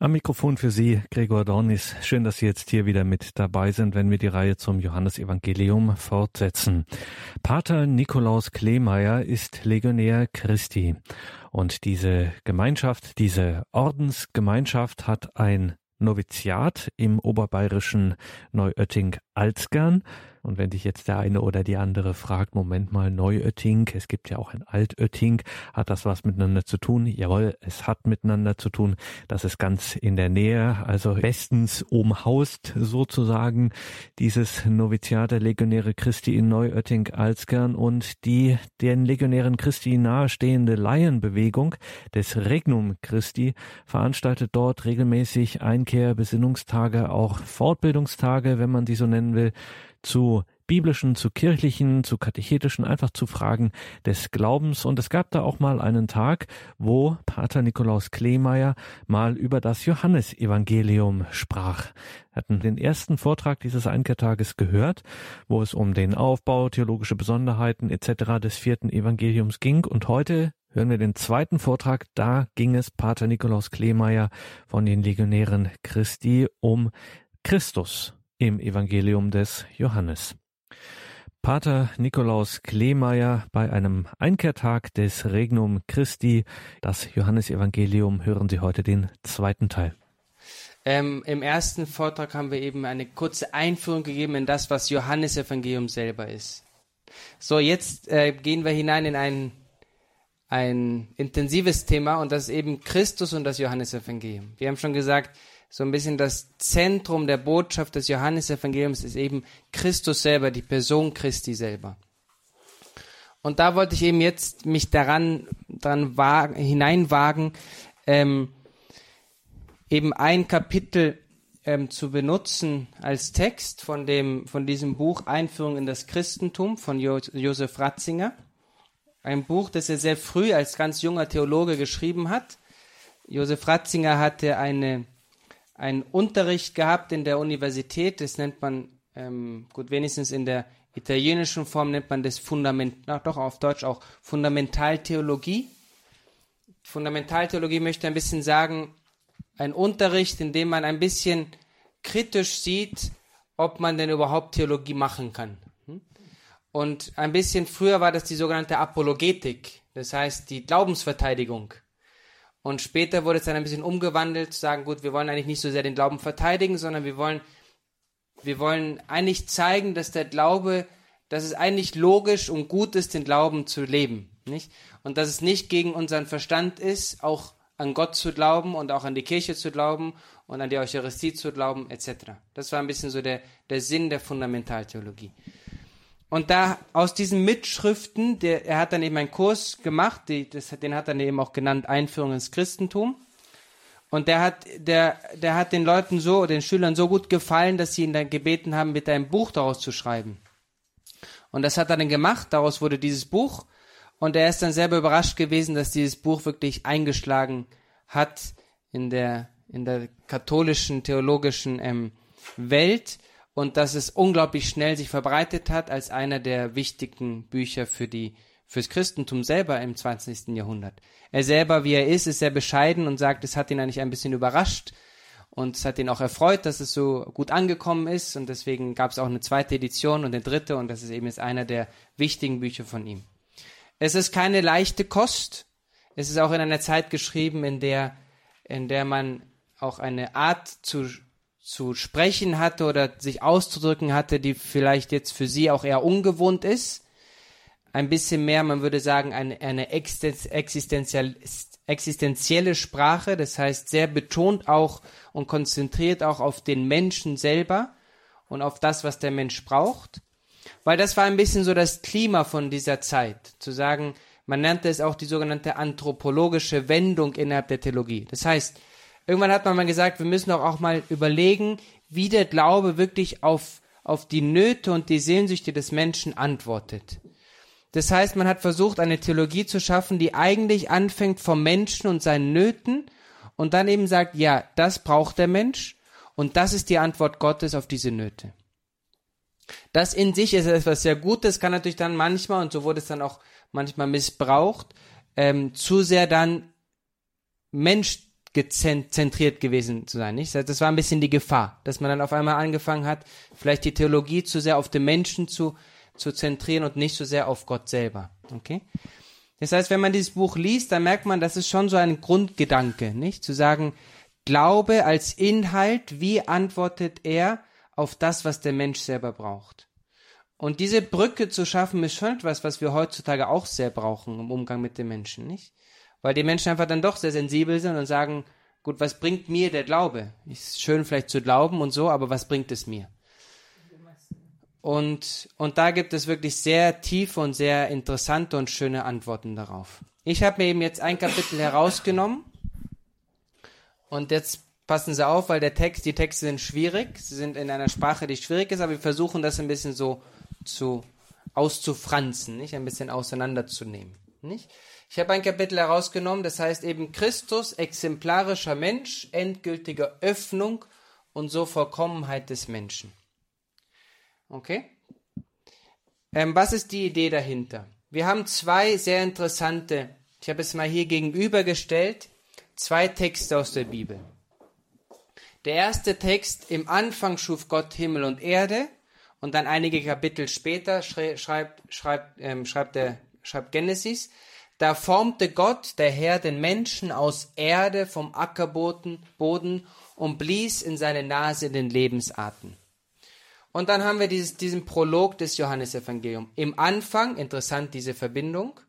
Am Mikrofon für Sie, Gregor Dornis. Schön, dass Sie jetzt hier wieder mit dabei sind, wenn wir die Reihe zum Johannesevangelium fortsetzen. Pater Nikolaus Kleemeyer ist Legionär Christi. Und diese Gemeinschaft, diese Ordensgemeinschaft hat ein Noviziat im oberbayerischen Neuötting-Alzgern. Und wenn dich jetzt der eine oder die andere fragt, Moment mal, Neuötting, es gibt ja auch ein Altötting, hat das was miteinander zu tun? Jawohl, es hat miteinander zu tun. Das ist ganz in der Nähe, also bestens umhaust sozusagen dieses Noviziat der Legionäre Christi in Neuötting-Alzgern und die den Legionären Christi nahestehende Laienbewegung des Regnum Christi veranstaltet dort regelmäßig Einkehr, Besinnungstage, auch Fortbildungstage, wenn man die so nennen will, zu biblischen, zu kirchlichen, zu katechetischen, einfach zu Fragen des Glaubens. Und es gab da auch mal einen Tag, wo Pater Nikolaus Kleemeyer mal über das Johannesevangelium sprach. Wir hatten den ersten Vortrag dieses Einkehrtages gehört, wo es um den Aufbau, theologische Besonderheiten etc. des vierten Evangeliums ging. Und heute hören wir den zweiten Vortrag. Da ging es Pater Nikolaus Kleemeyer von den Legionären Christi um Christus im Evangelium des Johannes. Pater Nikolaus Kleemeyer bei einem Einkehrtag des Regnum Christi, das Johannesevangelium, hören Sie heute den zweiten Teil. Ähm, Im ersten Vortrag haben wir eben eine kurze Einführung gegeben in das, was Johannesevangelium selber ist. So, jetzt äh, gehen wir hinein in ein, ein intensives Thema und das ist eben Christus und das Johannesevangelium. Wir haben schon gesagt, so ein bisschen das Zentrum der Botschaft des Johannesevangeliums ist eben Christus selber, die Person Christi selber. Und da wollte ich eben jetzt mich daran, daran wagen, hineinwagen, ähm, eben ein Kapitel ähm, zu benutzen als Text von dem, von diesem Buch Einführung in das Christentum von jo Josef Ratzinger. Ein Buch, das er sehr früh als ganz junger Theologe geschrieben hat. Josef Ratzinger hatte eine einen Unterricht gehabt in der Universität, das nennt man, ähm, gut, wenigstens in der italienischen Form nennt man das Fundament, ach, doch auf Deutsch auch Fundamentaltheologie. Fundamentaltheologie möchte ein bisschen sagen, ein Unterricht, in dem man ein bisschen kritisch sieht, ob man denn überhaupt Theologie machen kann. Hm? Und ein bisschen früher war das die sogenannte Apologetik, das heißt die Glaubensverteidigung. Und später wurde es dann ein bisschen umgewandelt, zu sagen, gut, wir wollen eigentlich nicht so sehr den Glauben verteidigen, sondern wir wollen, wir wollen eigentlich zeigen, dass der Glaube, dass es eigentlich logisch und gut ist, den Glauben zu leben, nicht? Und dass es nicht gegen unseren Verstand ist, auch an Gott zu glauben und auch an die Kirche zu glauben und an die Eucharistie zu glauben, etc. Das war ein bisschen so der, der Sinn der Fundamentaltheologie. Und da aus diesen Mitschriften, der, er hat dann eben einen Kurs gemacht, die, das, den hat er dann eben auch genannt Einführung ins Christentum. Und der hat, der, der hat den Leuten so, den Schülern so gut gefallen, dass sie ihn dann gebeten haben, bitte ein Buch daraus zu schreiben. Und das hat er dann gemacht, daraus wurde dieses Buch. Und er ist dann selber überrascht gewesen, dass dieses Buch wirklich eingeschlagen hat in der, in der katholischen, theologischen ähm, Welt und dass es unglaublich schnell sich verbreitet hat als einer der wichtigen Bücher für die fürs Christentum selber im 20. Jahrhundert. Er selber, wie er ist, ist sehr bescheiden und sagt, es hat ihn eigentlich ein bisschen überrascht und es hat ihn auch erfreut, dass es so gut angekommen ist und deswegen gab es auch eine zweite Edition und eine dritte und das ist eben jetzt einer der wichtigen Bücher von ihm. Es ist keine leichte Kost. Es ist auch in einer Zeit geschrieben, in der, in der man auch eine Art zu zu sprechen hatte oder sich auszudrücken hatte, die vielleicht jetzt für sie auch eher ungewohnt ist. Ein bisschen mehr, man würde sagen, eine, eine existenziell, existenzielle Sprache, das heißt sehr betont auch und konzentriert auch auf den Menschen selber und auf das, was der Mensch braucht. Weil das war ein bisschen so das Klima von dieser Zeit, zu sagen, man nannte es auch die sogenannte anthropologische Wendung innerhalb der Theologie. Das heißt, Irgendwann hat man mal gesagt, wir müssen doch auch mal überlegen, wie der Glaube wirklich auf, auf die Nöte und die Sehnsüchte des Menschen antwortet. Das heißt, man hat versucht, eine Theologie zu schaffen, die eigentlich anfängt vom Menschen und seinen Nöten und dann eben sagt, ja, das braucht der Mensch und das ist die Antwort Gottes auf diese Nöte. Das in sich ist etwas sehr Gutes, kann natürlich dann manchmal, und so wurde es dann auch manchmal missbraucht, ähm, zu sehr dann Mensch zentriert gewesen zu sein. Nicht? Das war ein bisschen die Gefahr, dass man dann auf einmal angefangen hat, vielleicht die Theologie zu sehr auf den Menschen zu, zu zentrieren und nicht so sehr auf Gott selber. Okay? Das heißt, wenn man dieses Buch liest, dann merkt man, das ist schon so ein Grundgedanke, nicht? Zu sagen, Glaube als Inhalt, wie antwortet er auf das, was der Mensch selber braucht? Und diese Brücke zu schaffen, ist schon etwas, was wir heutzutage auch sehr brauchen im Umgang mit den Menschen, nicht? Weil die Menschen einfach dann doch sehr sensibel sind und sagen, gut, was bringt mir der Glaube? Ist schön vielleicht zu glauben und so, aber was bringt es mir? Und, und da gibt es wirklich sehr tiefe und sehr interessante und schöne Antworten darauf. Ich habe mir eben jetzt ein Kapitel herausgenommen und jetzt passen Sie auf, weil der Text, die Texte sind schwierig. Sie sind in einer Sprache, die schwierig ist, aber wir versuchen das ein bisschen so zu auszufranzen, nicht? Ein bisschen auseinanderzunehmen, nicht? Ich habe ein Kapitel herausgenommen, das heißt eben Christus, exemplarischer Mensch, endgültige Öffnung und so Vollkommenheit des Menschen. Okay? Ähm, was ist die Idee dahinter? Wir haben zwei sehr interessante, ich habe es mal hier gegenübergestellt, zwei Texte aus der Bibel. Der erste Text, im Anfang schuf Gott Himmel und Erde und dann einige Kapitel später schreibt, schreibt, ähm, schreibt, der, schreibt Genesis, da formte Gott, der Herr, den Menschen aus Erde vom Ackerboden Boden und blies in seine Nase den Lebensatem. Und dann haben wir dieses, diesen Prolog des Johannesevangeliums. Im Anfang, interessant diese Verbindung,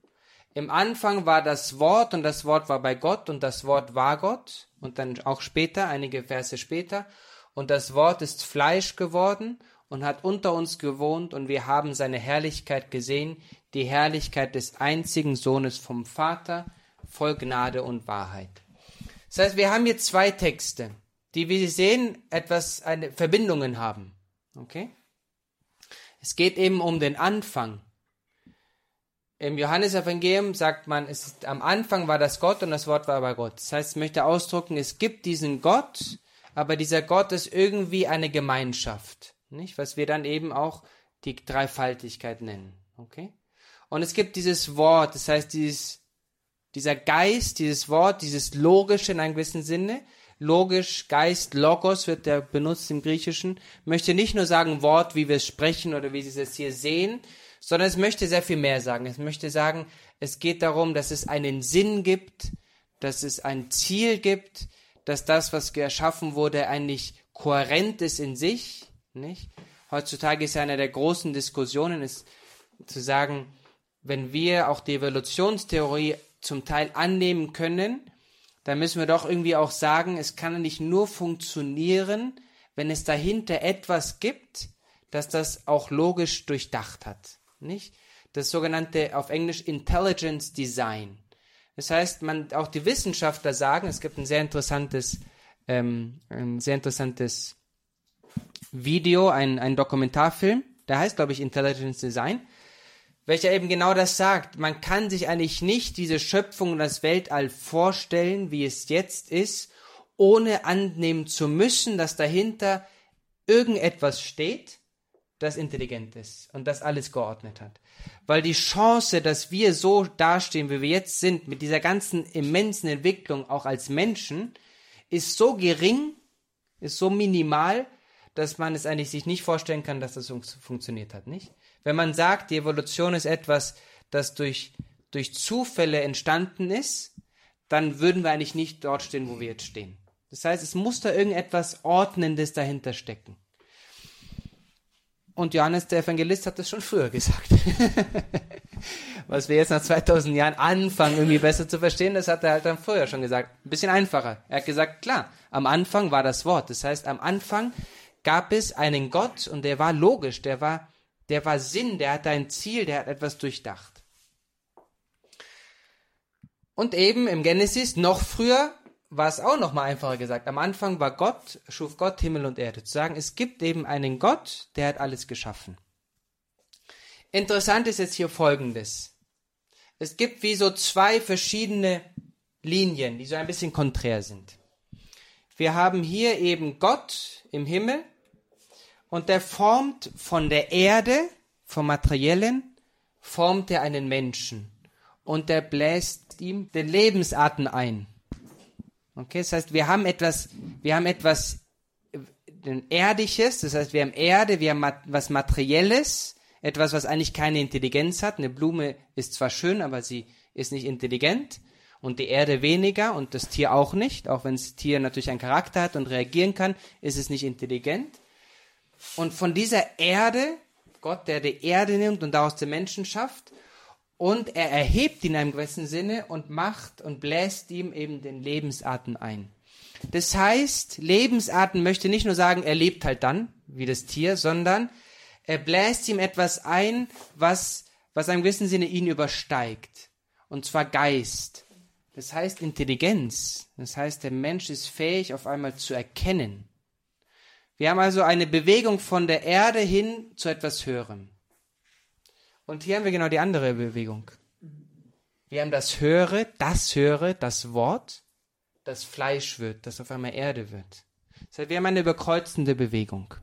im Anfang war das Wort und das Wort war bei Gott und das Wort war Gott und dann auch später, einige Verse später, und das Wort ist Fleisch geworden und hat unter uns gewohnt und wir haben seine Herrlichkeit gesehen, die Herrlichkeit des einzigen Sohnes vom Vater, voll Gnade und Wahrheit. Das heißt, wir haben hier zwei Texte, die, wie Sie sehen, etwas, eine Verbindungen haben. Okay? Es geht eben um den Anfang. Im Johannesevangelium sagt man, es ist, am Anfang war das Gott und das Wort war bei Gott. Das heißt, ich möchte ausdrücken, es gibt diesen Gott, aber dieser Gott ist irgendwie eine Gemeinschaft, nicht? Was wir dann eben auch die Dreifaltigkeit nennen. Okay? Und es gibt dieses Wort, das heißt dieses, dieser Geist, dieses Wort, dieses Logische in einem gewissen Sinne, logisch, Geist, Logos wird der benutzt im Griechischen, möchte nicht nur sagen Wort, wie wir es sprechen oder wie Sie es hier sehen, sondern es möchte sehr viel mehr sagen. Es möchte sagen, es geht darum, dass es einen Sinn gibt, dass es ein Ziel gibt, dass das, was erschaffen wurde, eigentlich kohärent ist in sich, nicht? Heutzutage ist eine der großen Diskussionen, ist zu sagen, wenn wir auch die Evolutionstheorie zum Teil annehmen können, dann müssen wir doch irgendwie auch sagen, es kann nicht nur funktionieren, wenn es dahinter etwas gibt, dass das auch logisch durchdacht hat, nicht? Das sogenannte auf Englisch Intelligence Design. Das heißt, man auch die Wissenschaftler sagen, es gibt ein sehr interessantes, ähm, ein sehr interessantes Video, ein, ein Dokumentarfilm, der heißt, glaube ich, Intelligence Design welcher eben genau das sagt. Man kann sich eigentlich nicht diese Schöpfung und das Weltall vorstellen, wie es jetzt ist, ohne annehmen zu müssen, dass dahinter irgendetwas steht, das intelligent ist und das alles geordnet hat. Weil die Chance, dass wir so dastehen, wie wir jetzt sind, mit dieser ganzen immensen Entwicklung auch als Menschen, ist so gering, ist so minimal, dass man es eigentlich sich nicht vorstellen kann, dass das funktioniert hat, nicht? Wenn man sagt, die Evolution ist etwas, das durch, durch Zufälle entstanden ist, dann würden wir eigentlich nicht dort stehen, wo wir jetzt stehen. Das heißt, es muss da irgendetwas Ordnendes dahinter stecken. Und Johannes der Evangelist hat das schon früher gesagt. Was wir jetzt nach 2000 Jahren anfangen, irgendwie besser zu verstehen, das hat er halt dann früher schon gesagt. Ein bisschen einfacher. Er hat gesagt, klar, am Anfang war das Wort. Das heißt, am Anfang gab es einen Gott und der war logisch, der war der war Sinn, der hat ein Ziel, der hat etwas durchdacht. Und eben im Genesis noch früher war es auch noch mal einfacher gesagt. Am Anfang war Gott, schuf Gott Himmel und Erde. Zu sagen, es gibt eben einen Gott, der hat alles geschaffen. Interessant ist jetzt hier Folgendes. Es gibt wie so zwei verschiedene Linien, die so ein bisschen konträr sind. Wir haben hier eben Gott im Himmel und der formt von der Erde, vom Materiellen, formt er einen Menschen. Und der bläst ihm den Lebensatem ein. Okay, das heißt, wir haben etwas, wir haben etwas äh, Erdisches, das heißt, wir haben Erde, wir haben was Materielles, etwas, was eigentlich keine Intelligenz hat. Eine Blume ist zwar schön, aber sie ist nicht intelligent und die Erde weniger und das Tier auch nicht. Auch wenn das Tier natürlich einen Charakter hat und reagieren kann, ist es nicht intelligent. Und von dieser Erde, Gott, der die Erde nimmt und daraus den Menschen schafft, und er erhebt ihn in einem gewissen Sinne und macht und bläst ihm eben den Lebensatem ein. Das heißt, Lebensatem möchte nicht nur sagen, er lebt halt dann, wie das Tier, sondern er bläst ihm etwas ein, was, was in einem gewissen Sinne ihn übersteigt. Und zwar Geist. Das heißt Intelligenz. Das heißt, der Mensch ist fähig, auf einmal zu erkennen. Wir haben also eine Bewegung von der Erde hin zu etwas Höherem. Und hier haben wir genau die andere Bewegung. Wir haben das Höre, das Höre, das Wort, das Fleisch wird, das auf einmal Erde wird. Das heißt, wir haben eine überkreuzende Bewegung.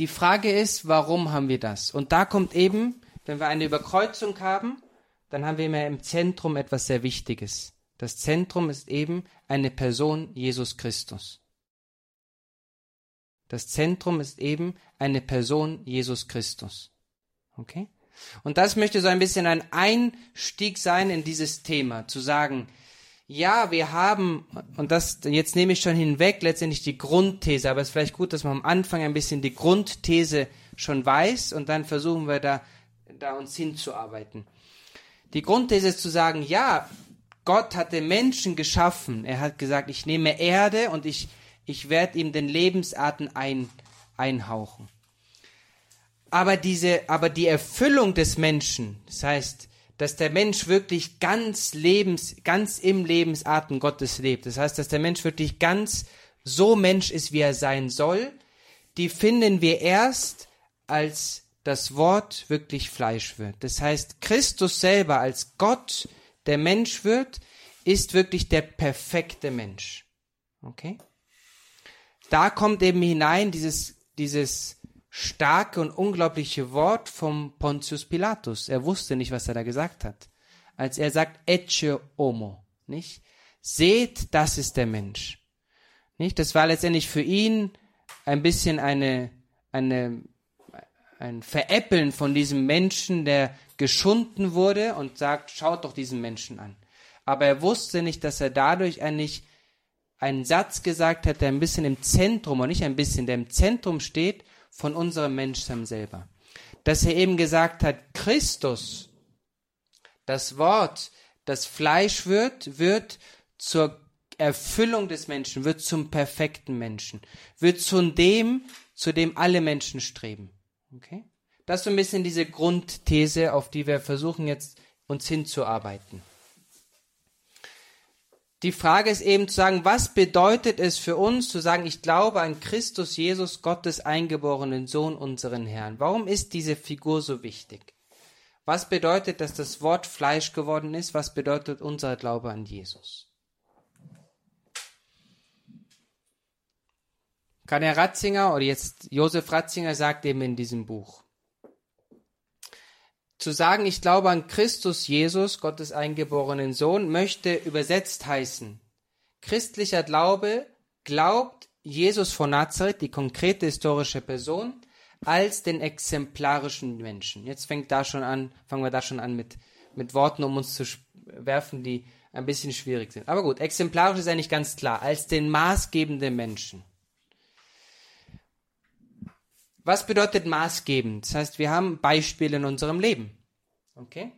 Die Frage ist, warum haben wir das? Und da kommt eben, wenn wir eine Überkreuzung haben, dann haben wir immer im Zentrum etwas sehr Wichtiges. Das Zentrum ist eben eine Person Jesus Christus. Das Zentrum ist eben eine Person Jesus Christus. Okay? Und das möchte so ein bisschen ein Einstieg sein in dieses Thema, zu sagen, ja, wir haben, und das, jetzt nehme ich schon hinweg, letztendlich die Grundthese, aber es ist vielleicht gut, dass man am Anfang ein bisschen die Grundthese schon weiß und dann versuchen wir da, da uns hinzuarbeiten. Die Grundthese ist zu sagen, ja, Gott hat den Menschen geschaffen. Er hat gesagt, ich nehme Erde und ich, ich werde ihm den Lebensarten ein, einhauchen. Aber diese, aber die Erfüllung des Menschen, das heißt, dass der Mensch wirklich ganz lebens, ganz im Lebensatem Gottes lebt. Das heißt, dass der Mensch wirklich ganz so Mensch ist, wie er sein soll. Die finden wir erst, als das Wort wirklich Fleisch wird. Das heißt, Christus selber als Gott, der Mensch wird, ist wirklich der perfekte Mensch. Okay? Da kommt eben hinein dieses, dieses starke und unglaubliche Wort vom Pontius Pilatus. Er wusste nicht, was er da gesagt hat. Als er sagt, Ecce homo, nicht? Seht, das ist der Mensch. Nicht? Das war letztendlich für ihn ein bisschen eine, eine, ein Veräppeln von diesem Menschen, der geschunden wurde und sagt, schaut doch diesen Menschen an. Aber er wusste nicht, dass er dadurch eigentlich einen Satz gesagt hat, der ein bisschen im Zentrum, und nicht ein bisschen, der im Zentrum steht von unserem Menschsein selber. Dass er eben gesagt hat, Christus, das Wort, das Fleisch wird, wird zur Erfüllung des Menschen, wird zum perfekten Menschen, wird zu dem, zu dem alle Menschen streben. Okay? Das ist so ein bisschen diese Grundthese, auf die wir versuchen jetzt uns hinzuarbeiten. Die Frage ist eben zu sagen, was bedeutet es für uns zu sagen, ich glaube an Christus Jesus, Gottes eingeborenen Sohn, unseren Herrn. Warum ist diese Figur so wichtig? Was bedeutet, dass das Wort Fleisch geworden ist? Was bedeutet unser Glaube an Jesus? Karl Ratzinger oder jetzt Josef Ratzinger sagt eben in diesem Buch, zu sagen, ich glaube an Christus Jesus, Gottes eingeborenen Sohn, möchte übersetzt heißen, christlicher Glaube glaubt Jesus von Nazareth, die konkrete historische Person, als den exemplarischen Menschen. Jetzt fängt da schon an, fangen wir da schon an mit, mit Worten, um uns zu werfen, die ein bisschen schwierig sind. Aber gut, exemplarisch ist eigentlich ganz klar, als den maßgebenden Menschen. Was bedeutet maßgebend? Das heißt, wir haben Beispiele in unserem Leben. Okay?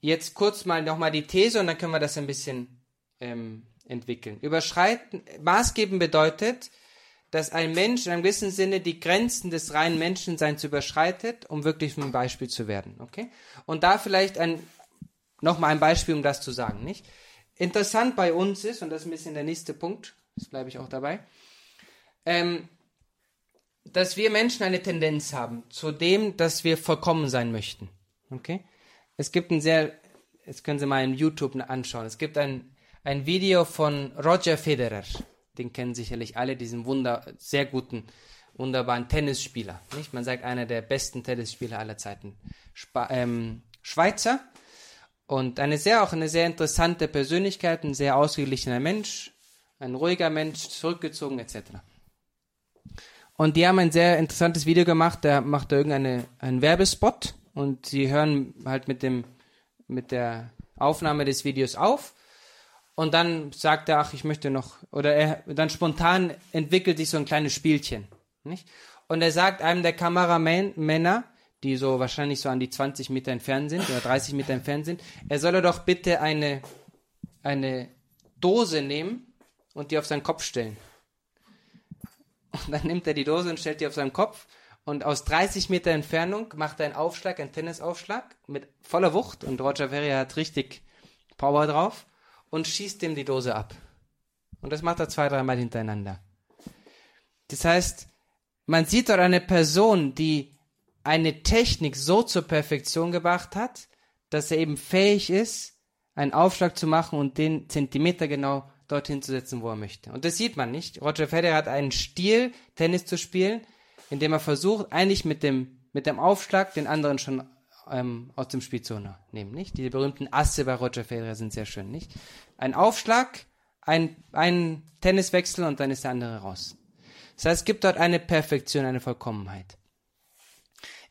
Jetzt kurz mal nochmal die These und dann können wir das ein bisschen ähm, entwickeln. Überschreiten, maßgebend bedeutet, dass ein Mensch in einem gewissen Sinne die Grenzen des reinen Menschenseins überschreitet, um wirklich ein Beispiel zu werden. Okay? Und da vielleicht ein, nochmal ein Beispiel, um das zu sagen, nicht? Interessant bei uns ist, und das ist ein bisschen der nächste Punkt, das bleibe ich auch dabei, ähm, dass wir Menschen eine Tendenz haben zu dem, dass wir vollkommen sein möchten. Okay? Es gibt ein sehr, jetzt können Sie mal im YouTube anschauen. Es gibt ein, ein Video von Roger Federer. Den kennen sicherlich alle, diesen wunder, sehr guten, wunderbaren Tennisspieler. Nicht? Man sagt, einer der besten Tennisspieler aller Zeiten. Spa ähm, Schweizer. Und eine sehr, auch eine sehr interessante Persönlichkeit, ein sehr ausgeglichener Mensch, ein ruhiger Mensch, zurückgezogen etc. Und die haben ein sehr interessantes Video gemacht, da macht er irgendeinen Werbespot und sie hören halt mit dem, mit der Aufnahme des Videos auf und dann sagt er, ach, ich möchte noch, oder er, dann spontan entwickelt sich so ein kleines Spielchen, nicht? Und er sagt einem der Kameramänner, die so wahrscheinlich so an die 20 Meter entfernt sind oder 30 Meter entfernt sind, er solle doch bitte eine, eine Dose nehmen und die auf seinen Kopf stellen. Und dann nimmt er die Dose und stellt die auf seinen Kopf und aus 30 Meter Entfernung macht er einen Aufschlag, einen Tennisaufschlag mit voller Wucht und Roger Ferrier hat richtig Power drauf und schießt ihm die Dose ab. Und das macht er zwei, dreimal hintereinander. Das heißt, man sieht dort eine Person, die eine Technik so zur Perfektion gebracht hat, dass er eben fähig ist, einen Aufschlag zu machen und den Zentimeter genau dorthin zu setzen, wo er möchte. Und das sieht man nicht. Roger Federer hat einen Stil, Tennis zu spielen, indem er versucht, eigentlich mit dem, mit dem Aufschlag den anderen schon ähm, aus dem Spiel zu nehmen, nicht? Diese berühmten Asse bei Roger Federer sind sehr schön, nicht? Ein Aufschlag, ein, ein Tenniswechsel und dann ist der andere raus. Das heißt, es gibt dort eine Perfektion, eine Vollkommenheit.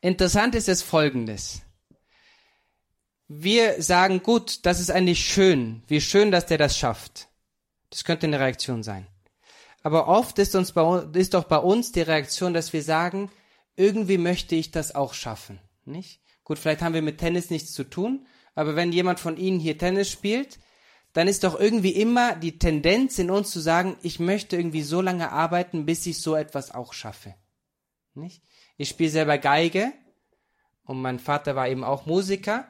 Interessant ist es folgendes. Wir sagen, gut, das ist eigentlich schön. Wie schön, dass der das schafft. Das könnte eine Reaktion sein. Aber oft ist, uns bei, ist doch bei uns die Reaktion, dass wir sagen, irgendwie möchte ich das auch schaffen. Nicht? Gut, vielleicht haben wir mit Tennis nichts zu tun, aber wenn jemand von Ihnen hier Tennis spielt, dann ist doch irgendwie immer die Tendenz in uns zu sagen, ich möchte irgendwie so lange arbeiten, bis ich so etwas auch schaffe. Nicht? Ich spiele selber Geige und mein Vater war eben auch Musiker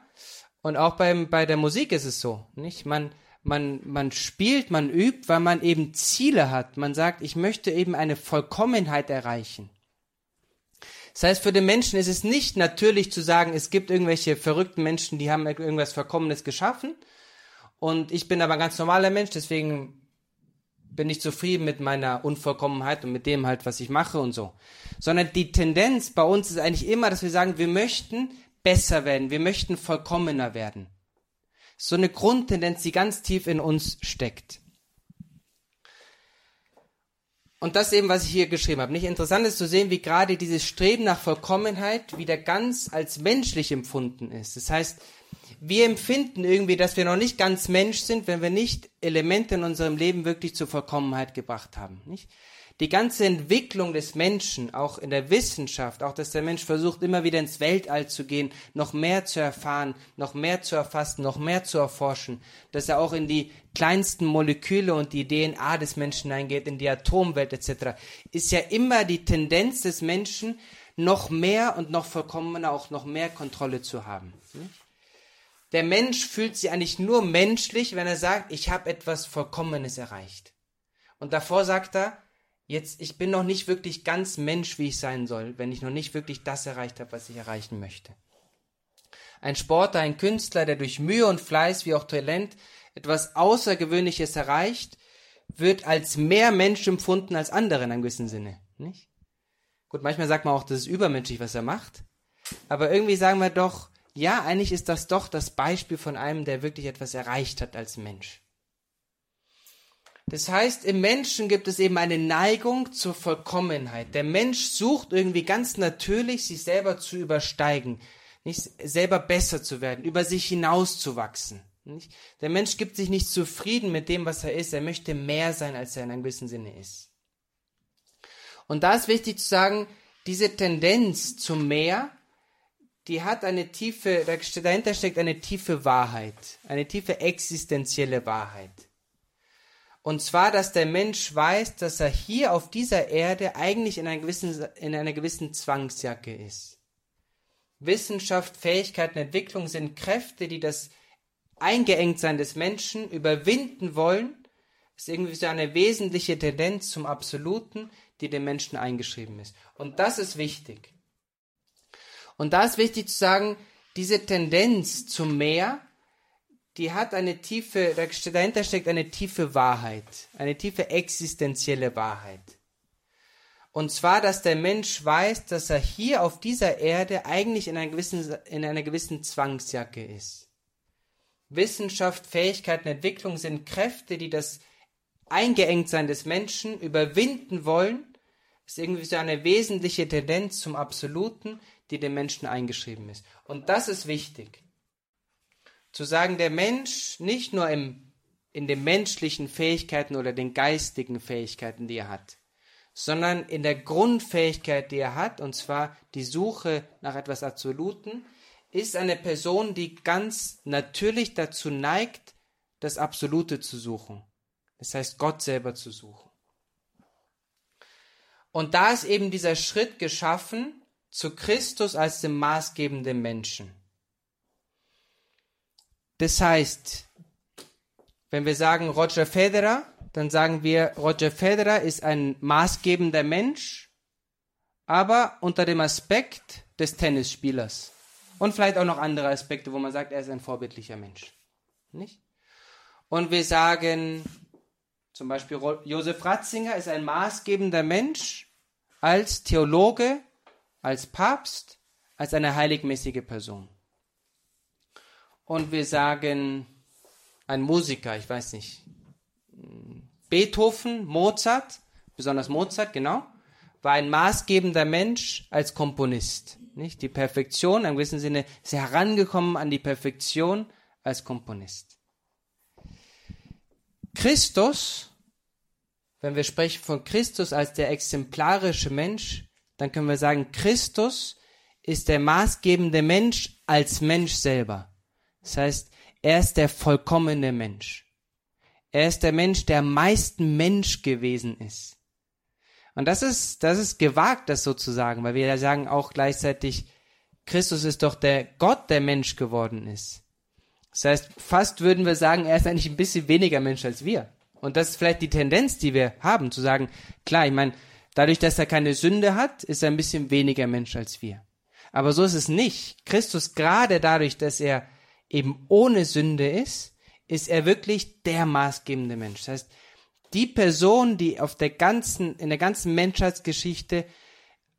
und auch beim, bei der Musik ist es so, nicht? Man, man, man spielt, man übt, weil man eben Ziele hat. Man sagt, ich möchte eben eine Vollkommenheit erreichen. Das heißt, für den Menschen ist es nicht natürlich zu sagen, es gibt irgendwelche verrückten Menschen, die haben irgendwas Vollkommenes geschaffen. Und ich bin aber ein ganz normaler Mensch, deswegen bin ich zufrieden mit meiner Unvollkommenheit und mit dem halt, was ich mache und so. Sondern die Tendenz bei uns ist eigentlich immer, dass wir sagen, wir möchten besser werden, wir möchten vollkommener werden so eine Grundtendenz, die ganz tief in uns steckt. Und das eben, was ich hier geschrieben habe. Nicht interessant ist zu sehen, wie gerade dieses Streben nach Vollkommenheit wieder ganz als menschlich empfunden ist. Das heißt, wir empfinden irgendwie, dass wir noch nicht ganz Mensch sind, wenn wir nicht Elemente in unserem Leben wirklich zur Vollkommenheit gebracht haben. Nicht? Die ganze Entwicklung des Menschen, auch in der Wissenschaft, auch dass der Mensch versucht, immer wieder ins Weltall zu gehen, noch mehr zu erfahren, noch mehr zu erfassen, noch mehr zu erforschen, dass er auch in die kleinsten Moleküle und die DNA des Menschen eingeht, in die Atomwelt etc., ist ja immer die Tendenz des Menschen, noch mehr und noch vollkommener, auch noch mehr Kontrolle zu haben. Der Mensch fühlt sich eigentlich nur menschlich, wenn er sagt, ich habe etwas Vollkommenes erreicht. Und davor sagt er, jetzt, ich bin noch nicht wirklich ganz Mensch, wie ich sein soll, wenn ich noch nicht wirklich das erreicht habe, was ich erreichen möchte. Ein Sportler, ein Künstler, der durch Mühe und Fleiß wie auch Talent etwas Außergewöhnliches erreicht, wird als mehr Mensch empfunden als andere in einem gewissen Sinne, nicht? Gut, manchmal sagt man auch, das ist übermenschlich, was er macht. Aber irgendwie sagen wir doch, ja, eigentlich ist das doch das Beispiel von einem, der wirklich etwas erreicht hat als Mensch. Das heißt, im Menschen gibt es eben eine Neigung zur Vollkommenheit. Der Mensch sucht irgendwie ganz natürlich, sich selber zu übersteigen, nicht selber besser zu werden, über sich hinauszuwachsen. Nicht? Der Mensch gibt sich nicht zufrieden mit dem, was er ist. Er möchte mehr sein, als er in einem gewissen Sinne ist. Und da ist wichtig zu sagen, diese Tendenz zum Mehr, die hat eine tiefe, dahinter steckt eine tiefe Wahrheit, eine tiefe existenzielle Wahrheit. Und zwar, dass der Mensch weiß, dass er hier auf dieser Erde eigentlich in einer gewissen, in einer gewissen Zwangsjacke ist. Wissenschaft, Fähigkeiten, Entwicklung sind Kräfte, die das Eingeengtsein des Menschen überwinden wollen. Das ist irgendwie so eine wesentliche Tendenz zum Absoluten, die dem Menschen eingeschrieben ist. Und das ist wichtig. Und da ist wichtig zu sagen, diese Tendenz zum Mehr die hat eine tiefe, dahinter steckt eine tiefe Wahrheit, eine tiefe existenzielle Wahrheit. Und zwar, dass der Mensch weiß, dass er hier auf dieser Erde eigentlich in einer gewissen, in einer gewissen Zwangsjacke ist. Wissenschaft, Fähigkeiten, Entwicklung sind Kräfte, die das Eingeengtsein des Menschen überwinden wollen, ist irgendwie so eine wesentliche Tendenz zum Absoluten, die dem Menschen eingeschrieben ist. Und das ist wichtig. Zu sagen, der Mensch nicht nur im, in den menschlichen Fähigkeiten oder den geistigen Fähigkeiten, die er hat, sondern in der Grundfähigkeit, die er hat, und zwar die Suche nach etwas Absoluten, ist eine Person, die ganz natürlich dazu neigt, das Absolute zu suchen. Das heißt, Gott selber zu suchen. Und da ist eben dieser Schritt geschaffen zu Christus als dem maßgebenden Menschen. Das heißt, wenn wir sagen Roger Federer, dann sagen wir, Roger Federer ist ein maßgebender Mensch, aber unter dem Aspekt des Tennisspielers. Und vielleicht auch noch andere Aspekte, wo man sagt, er ist ein vorbildlicher Mensch. Nicht? Und wir sagen, zum Beispiel Josef Ratzinger ist ein maßgebender Mensch als Theologe, als Papst, als eine heiligmäßige Person. Und wir sagen, ein Musiker, ich weiß nicht, Beethoven, Mozart, besonders Mozart, genau, war ein maßgebender Mensch als Komponist. Nicht? Die Perfektion, im gewissen Sinne, ist herangekommen an die Perfektion als Komponist. Christus, wenn wir sprechen von Christus als der exemplarische Mensch, dann können wir sagen, Christus ist der maßgebende Mensch als Mensch selber. Das heißt, er ist der vollkommene Mensch. Er ist der Mensch, der am meisten Mensch gewesen ist. Und das ist, das ist gewagt, das sozusagen, weil wir ja sagen auch gleichzeitig, Christus ist doch der Gott, der Mensch geworden ist. Das heißt, fast würden wir sagen, er ist eigentlich ein bisschen weniger Mensch als wir. Und das ist vielleicht die Tendenz, die wir haben, zu sagen, klar, ich meine, dadurch, dass er keine Sünde hat, ist er ein bisschen weniger Mensch als wir. Aber so ist es nicht. Christus, gerade dadurch, dass er eben ohne Sünde ist, ist er wirklich der maßgebende Mensch. Das heißt, die Person, die auf der ganzen, in der ganzen Menschheitsgeschichte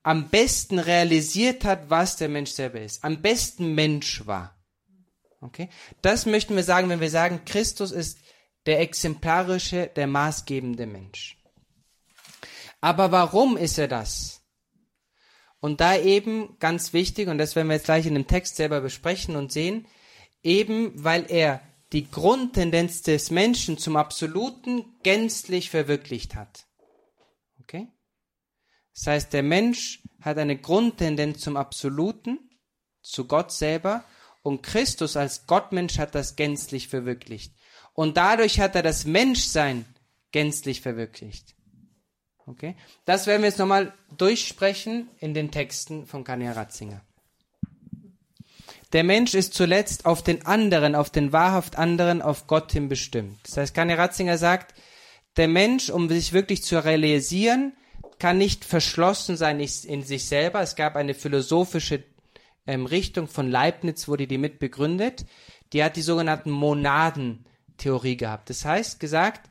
am besten realisiert hat, was der Mensch selber ist, am besten Mensch war. Okay? Das möchten wir sagen, wenn wir sagen, Christus ist der exemplarische, der maßgebende Mensch. Aber warum ist er das? Und da eben ganz wichtig, und das werden wir jetzt gleich in dem Text selber besprechen und sehen, eben weil er die Grundtendenz des Menschen zum Absoluten gänzlich verwirklicht hat. Okay? Das heißt, der Mensch hat eine Grundtendenz zum Absoluten, zu Gott selber, und Christus als Gottmensch hat das gänzlich verwirklicht. Und dadurch hat er das Menschsein gänzlich verwirklicht. Okay? Das werden wir jetzt nochmal durchsprechen in den Texten von Kania Ratzinger. Der Mensch ist zuletzt auf den anderen, auf den wahrhaft anderen, auf Gott hin bestimmt. Das heißt, Kanye Ratzinger sagt, der Mensch, um sich wirklich zu realisieren, kann nicht verschlossen sein in sich selber. Es gab eine philosophische ähm, Richtung von Leibniz, wurde die mit begründet. Die hat die sogenannten Monadentheorie gehabt. Das heißt, gesagt,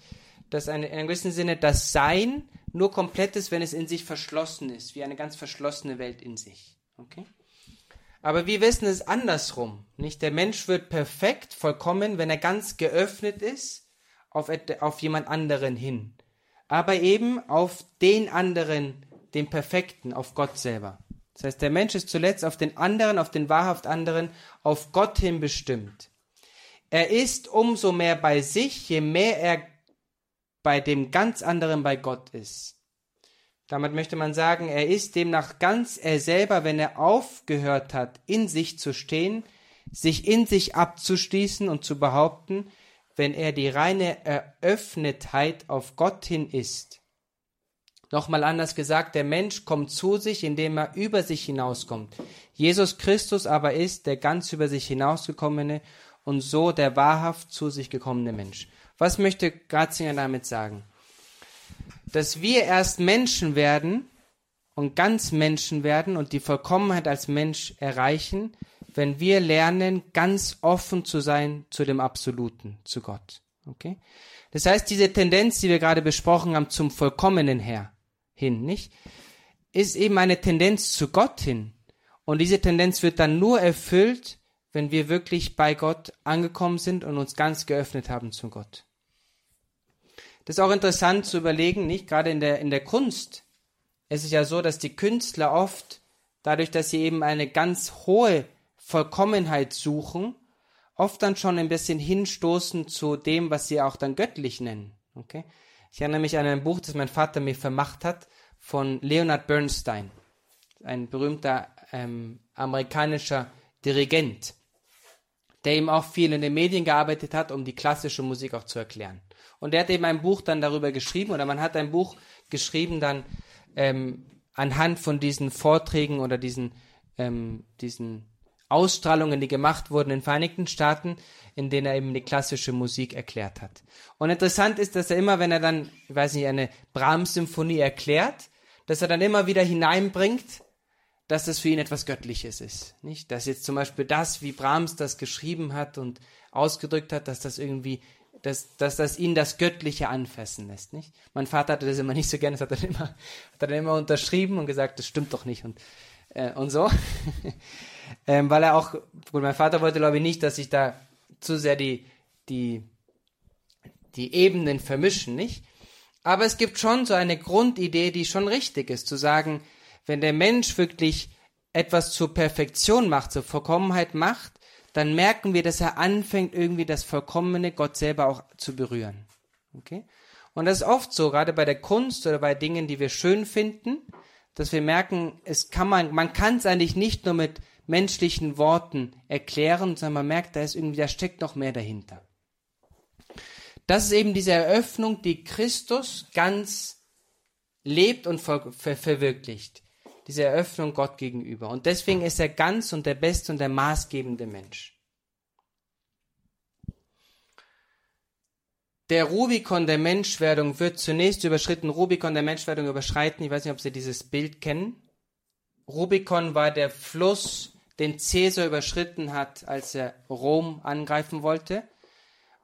dass eine, in einem gewissen Sinne das Sein nur komplett ist, wenn es in sich verschlossen ist, wie eine ganz verschlossene Welt in sich. Okay? Aber wir wissen es andersrum. Nicht der Mensch wird perfekt, vollkommen, wenn er ganz geöffnet ist auf, auf jemand anderen hin. Aber eben auf den anderen, den Perfekten, auf Gott selber. Das heißt, der Mensch ist zuletzt auf den anderen, auf den wahrhaft anderen, auf Gott hin bestimmt. Er ist umso mehr bei sich, je mehr er bei dem ganz anderen bei Gott ist. Damit möchte man sagen, er ist demnach ganz er selber, wenn er aufgehört hat, in sich zu stehen, sich in sich abzuschließen und zu behaupten, wenn er die reine Eröffnetheit auf Gott hin ist. Nochmal anders gesagt, der Mensch kommt zu sich, indem er über sich hinauskommt. Jesus Christus aber ist der ganz über sich hinausgekommene und so der wahrhaft zu sich gekommene Mensch. Was möchte Gratzinger damit sagen? Dass wir erst Menschen werden und ganz Menschen werden und die Vollkommenheit als Mensch erreichen, wenn wir lernen, ganz offen zu sein zu dem Absoluten, zu Gott. Okay? Das heißt, diese Tendenz, die wir gerade besprochen haben, zum Vollkommenen her, hin, nicht? Ist eben eine Tendenz zu Gott hin. Und diese Tendenz wird dann nur erfüllt, wenn wir wirklich bei Gott angekommen sind und uns ganz geöffnet haben zu Gott. Das ist auch interessant zu überlegen, nicht? Gerade in der, in der Kunst. Es ist ja so, dass die Künstler oft, dadurch, dass sie eben eine ganz hohe Vollkommenheit suchen, oft dann schon ein bisschen hinstoßen zu dem, was sie auch dann göttlich nennen. Okay? Ich erinnere mich an ein Buch, das mein Vater mir vermacht hat, von Leonard Bernstein, ein berühmter ähm, amerikanischer Dirigent, der eben auch viel in den Medien gearbeitet hat, um die klassische Musik auch zu erklären. Und der hat eben ein Buch dann darüber geschrieben, oder man hat ein Buch geschrieben dann ähm, anhand von diesen Vorträgen oder diesen, ähm, diesen Ausstrahlungen, die gemacht wurden in den Vereinigten Staaten, in denen er eben die klassische Musik erklärt hat. Und interessant ist, dass er immer, wenn er dann, ich weiß nicht, eine Brahms-Symphonie erklärt, dass er dann immer wieder hineinbringt, dass das für ihn etwas Göttliches ist. Nicht? Dass jetzt zum Beispiel das, wie Brahms das geschrieben hat und ausgedrückt hat, dass das irgendwie, dass, dass das ihn das Göttliche anfassen lässt. Nicht? Mein Vater hatte das immer nicht so gerne, das hat er immer, hat er immer unterschrieben und gesagt, das stimmt doch nicht und, äh, und so. ähm, weil er auch, gut, mein Vater wollte glaube ich nicht, dass sich da zu sehr die, die, die Ebenen vermischen, nicht? Aber es gibt schon so eine Grundidee, die schon richtig ist, zu sagen, wenn der Mensch wirklich etwas zur Perfektion macht, zur Vollkommenheit macht, dann merken wir, dass er anfängt, irgendwie das Vollkommene Gott selber auch zu berühren. Okay? Und das ist oft so, gerade bei der Kunst oder bei Dingen, die wir schön finden, dass wir merken, es kann man, man kann es eigentlich nicht nur mit menschlichen Worten erklären, sondern man merkt, da ist irgendwie, da steckt noch mehr dahinter. Das ist eben diese Eröffnung, die Christus ganz lebt und ver ver verwirklicht. Diese Eröffnung Gott gegenüber. Und deswegen ist er ganz und der beste und der maßgebende Mensch. Der Rubikon der Menschwerdung wird zunächst überschritten. Rubikon der Menschwerdung überschreiten. Ich weiß nicht, ob Sie dieses Bild kennen. Rubikon war der Fluss, den Caesar überschritten hat, als er Rom angreifen wollte.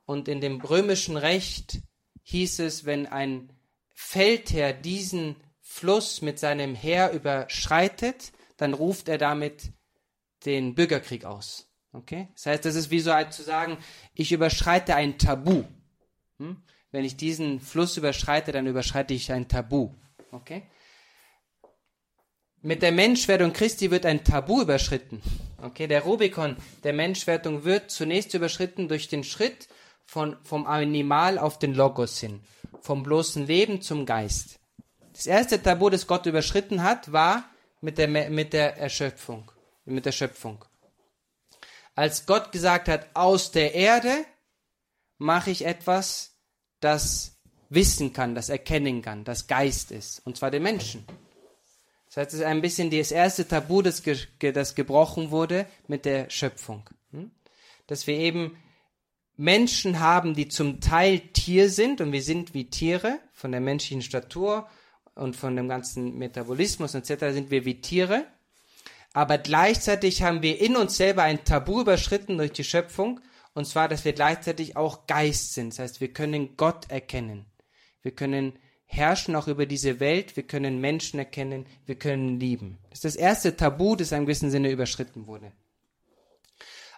Und in dem römischen Recht hieß es, wenn ein Feldherr diesen Fluss mit seinem Heer überschreitet, dann ruft er damit den Bürgerkrieg aus. Okay? Das heißt, das ist wie so ein zu sagen, ich überschreite ein Tabu. Hm? Wenn ich diesen Fluss überschreite, dann überschreite ich ein Tabu. Okay? Mit der Menschwerdung Christi wird ein Tabu überschritten. Okay, der Rubikon der Menschwerdung wird zunächst überschritten durch den Schritt von, vom Animal auf den Logos hin, vom bloßen Leben zum Geist. Das erste Tabu, das Gott überschritten hat, war mit der, mit der Erschöpfung, mit der Schöpfung. Als Gott gesagt hat, aus der Erde mache ich etwas, das wissen kann, das erkennen kann, das Geist ist, und zwar den Menschen. Das heißt, es ist ein bisschen das erste Tabu, das, das gebrochen wurde mit der Schöpfung. Hm? Dass wir eben Menschen haben, die zum Teil Tier sind und wir sind wie Tiere von der menschlichen Statur und von dem ganzen Metabolismus etc. sind wir wie Tiere. Aber gleichzeitig haben wir in uns selber ein Tabu überschritten durch die Schöpfung und zwar, dass wir gleichzeitig auch Geist sind. Das heißt, wir können Gott erkennen. Wir können herrschen auch über diese Welt. Wir können Menschen erkennen. Wir können lieben. Das ist das erste Tabu, das in einem gewissen Sinne überschritten wurde.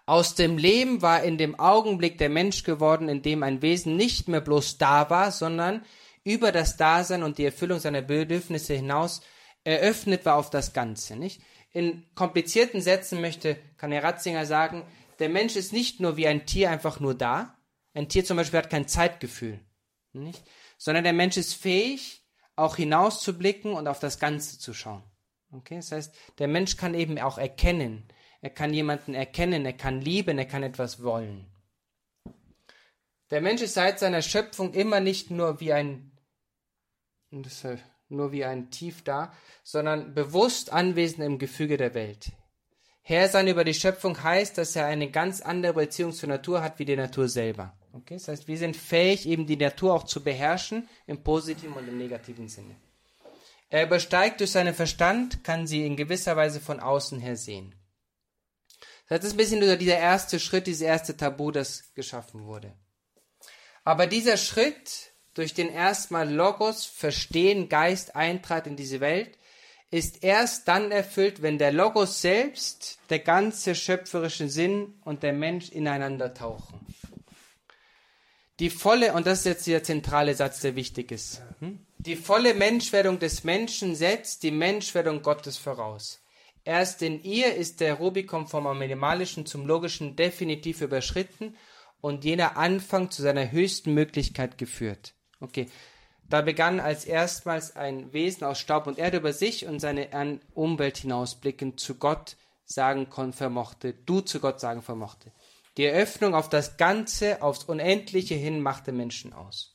Aus dem Leben war in dem Augenblick der Mensch geworden, in dem ein Wesen nicht mehr bloß da war, sondern über das Dasein und die Erfüllung seiner Bedürfnisse hinaus eröffnet war auf das Ganze, nicht? In komplizierten Sätzen möchte Kanne Ratzinger sagen, der Mensch ist nicht nur wie ein Tier einfach nur da. Ein Tier zum Beispiel hat kein Zeitgefühl, nicht? Sondern der Mensch ist fähig, auch hinauszublicken und auf das Ganze zu schauen. Okay? Das heißt, der Mensch kann eben auch erkennen, er kann jemanden erkennen, er kann lieben, er kann etwas wollen. Der Mensch ist seit seiner Schöpfung immer nicht nur wie ein, nur wie ein Tief da, sondern bewusst anwesend im Gefüge der Welt. Herr sein über die Schöpfung heißt, dass er eine ganz andere Beziehung zur Natur hat wie die Natur selber. Okay? Das heißt, wir sind fähig, eben die Natur auch zu beherrschen, im positiven und im negativen Sinne. Er übersteigt durch seinen Verstand, kann sie in gewisser Weise von außen her sehen. Das ist ein bisschen dieser erste Schritt, dieses erste Tabu, das geschaffen wurde. Aber dieser Schritt, durch den erstmal Logos, Verstehen, Geist eintrat in diese Welt, ist erst dann erfüllt, wenn der Logos selbst, der ganze schöpferische Sinn und der Mensch ineinander tauchen. Die volle, und das ist jetzt der zentrale Satz, der wichtig ist. Hm? Die volle Menschwerdung des Menschen setzt die Menschwerdung Gottes voraus. Erst in ihr ist der Rubikon vom Minimalischen zum Logischen definitiv überschritten und jener Anfang zu seiner höchsten Möglichkeit geführt. Okay. Da begann als erstmals ein Wesen aus Staub und Erde über sich und seine Umwelt hinausblickend zu Gott sagen vermochte, du zu Gott sagen vermochte. Die Eröffnung auf das Ganze, aufs Unendliche hin machte Menschen aus.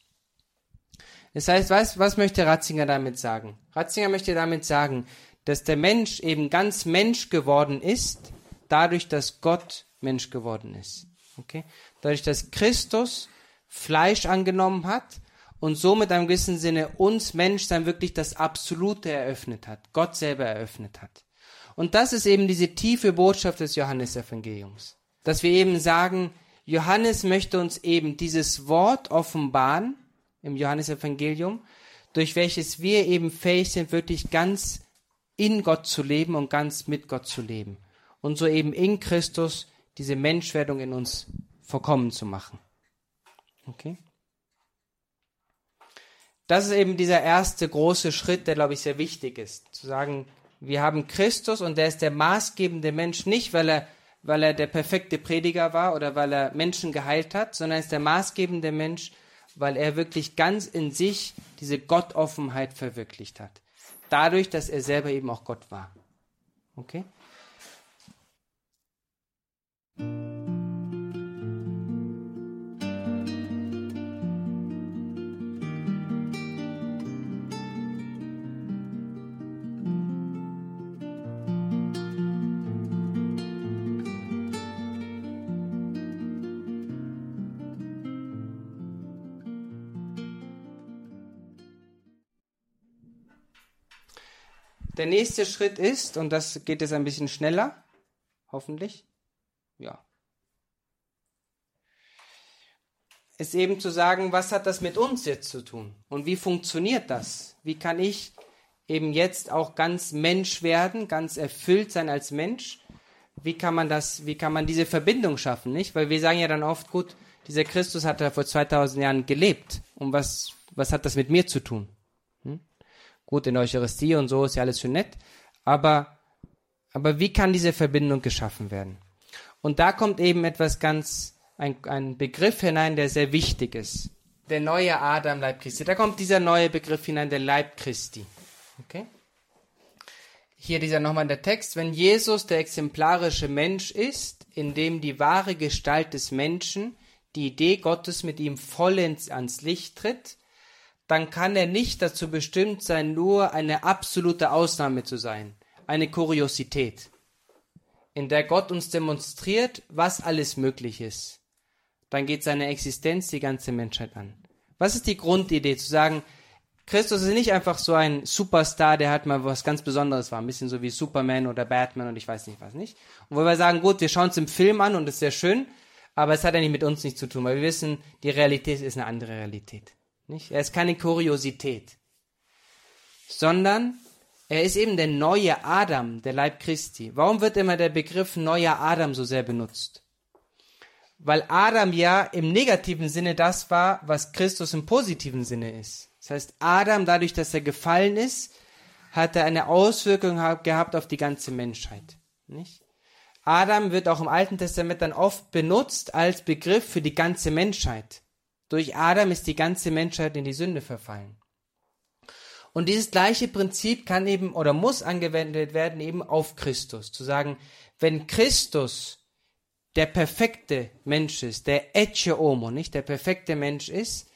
Das heißt, was, was möchte Ratzinger damit sagen? Ratzinger möchte damit sagen, dass der Mensch eben ganz Mensch geworden ist, dadurch, dass Gott Mensch geworden ist. Okay? Dadurch, dass Christus Fleisch angenommen hat und somit im gewissen Sinne uns Menschsein wirklich das Absolute eröffnet hat, Gott selber eröffnet hat. Und das ist eben diese tiefe Botschaft des Johannesevangeliums, dass wir eben sagen, Johannes möchte uns eben dieses Wort offenbaren im Johannesevangelium, durch welches wir eben fähig sind, wirklich ganz in Gott zu leben und ganz mit Gott zu leben. Und so eben in Christus diese Menschwerdung in uns vollkommen zu machen. Okay? Das ist eben dieser erste große Schritt, der, glaube ich, sehr wichtig ist. Zu sagen, wir haben Christus und der ist der maßgebende Mensch, nicht weil er, weil er der perfekte Prediger war oder weil er Menschen geheilt hat, sondern er ist der maßgebende Mensch, weil er wirklich ganz in sich diese Gottoffenheit verwirklicht hat dadurch, dass er selber eben auch Gott war. Okay? Der nächste Schritt ist, und das geht jetzt ein bisschen schneller, hoffentlich, ja, ist eben zu sagen, was hat das mit uns jetzt zu tun? Und wie funktioniert das? Wie kann ich eben jetzt auch ganz Mensch werden, ganz erfüllt sein als Mensch? Wie kann man das, wie kann man diese Verbindung schaffen, nicht? Weil wir sagen ja dann oft, gut, dieser Christus hat ja vor 2000 Jahren gelebt. Und was, was hat das mit mir zu tun? Gut, in Eucharistie und so ist ja alles schön nett, aber, aber wie kann diese Verbindung geschaffen werden? Und da kommt eben etwas ganz, ein, ein Begriff hinein, der sehr wichtig ist. Der neue Adam, Leib Christi. Da kommt dieser neue Begriff hinein, der Leib Christi. Okay? Hier dieser nochmal der Text. Wenn Jesus der exemplarische Mensch ist, in dem die wahre Gestalt des Menschen, die Idee Gottes mit ihm vollends ans Licht tritt, dann kann er nicht dazu bestimmt sein, nur eine absolute Ausnahme zu sein, eine Kuriosität, in der Gott uns demonstriert, was alles möglich ist. Dann geht seine Existenz die ganze Menschheit an. Was ist die Grundidee zu sagen, Christus ist nicht einfach so ein Superstar, der halt mal was ganz Besonderes war, ein bisschen so wie Superman oder Batman und ich weiß nicht was nicht. Und wo wir sagen, gut, wir schauen es im Film an und es ist sehr schön, aber es hat ja nicht mit uns nichts zu tun, weil wir wissen, die Realität ist eine andere Realität. Nicht? Er ist keine Kuriosität, sondern er ist eben der neue Adam, der Leib Christi. Warum wird immer der Begriff neuer Adam so sehr benutzt? Weil Adam ja im negativen Sinne das war, was Christus im positiven Sinne ist. Das heißt, Adam, dadurch, dass er gefallen ist, hat er eine Auswirkung gehabt auf die ganze Menschheit. Nicht? Adam wird auch im Alten Testament dann oft benutzt als Begriff für die ganze Menschheit. Durch Adam ist die ganze Menschheit in die Sünde verfallen. Und dieses gleiche Prinzip kann eben oder muss angewendet werden eben auf Christus. Zu sagen, wenn Christus der perfekte Mensch ist, der Ecce Homo, nicht der perfekte Mensch ist,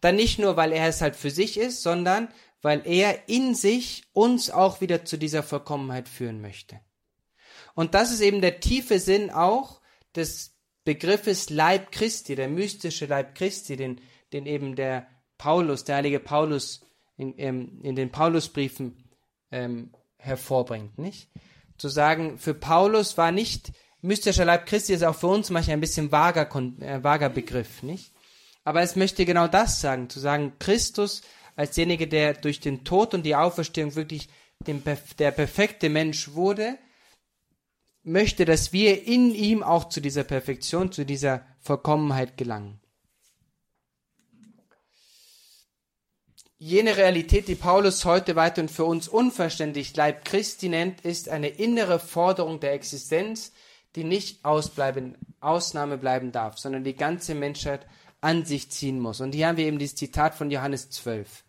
dann nicht nur, weil er es halt für sich ist, sondern weil er in sich uns auch wieder zu dieser Vollkommenheit führen möchte. Und das ist eben der tiefe Sinn auch des Begriffes Leib Christi, der mystische Leib Christi, den, den eben der Paulus, der heilige Paulus in, ähm, in den Paulusbriefen ähm, hervorbringt, nicht? Zu sagen, für Paulus war nicht mystischer Leib Christi, ist auch für uns manchmal ein bisschen vager, äh, vager Begriff, nicht? Aber es möchte genau das sagen, zu sagen, Christus als derjenige, der durch den Tod und die Auferstehung wirklich der perfekte Mensch wurde, möchte, dass wir in ihm auch zu dieser Perfektion, zu dieser Vollkommenheit gelangen. Jene Realität, die Paulus heute weiter und für uns unverständlich Leib Christi nennt, ist eine innere Forderung der Existenz, die nicht ausbleiben, Ausnahme bleiben darf, sondern die ganze Menschheit an sich ziehen muss. Und hier haben wir eben dieses Zitat von Johannes 12.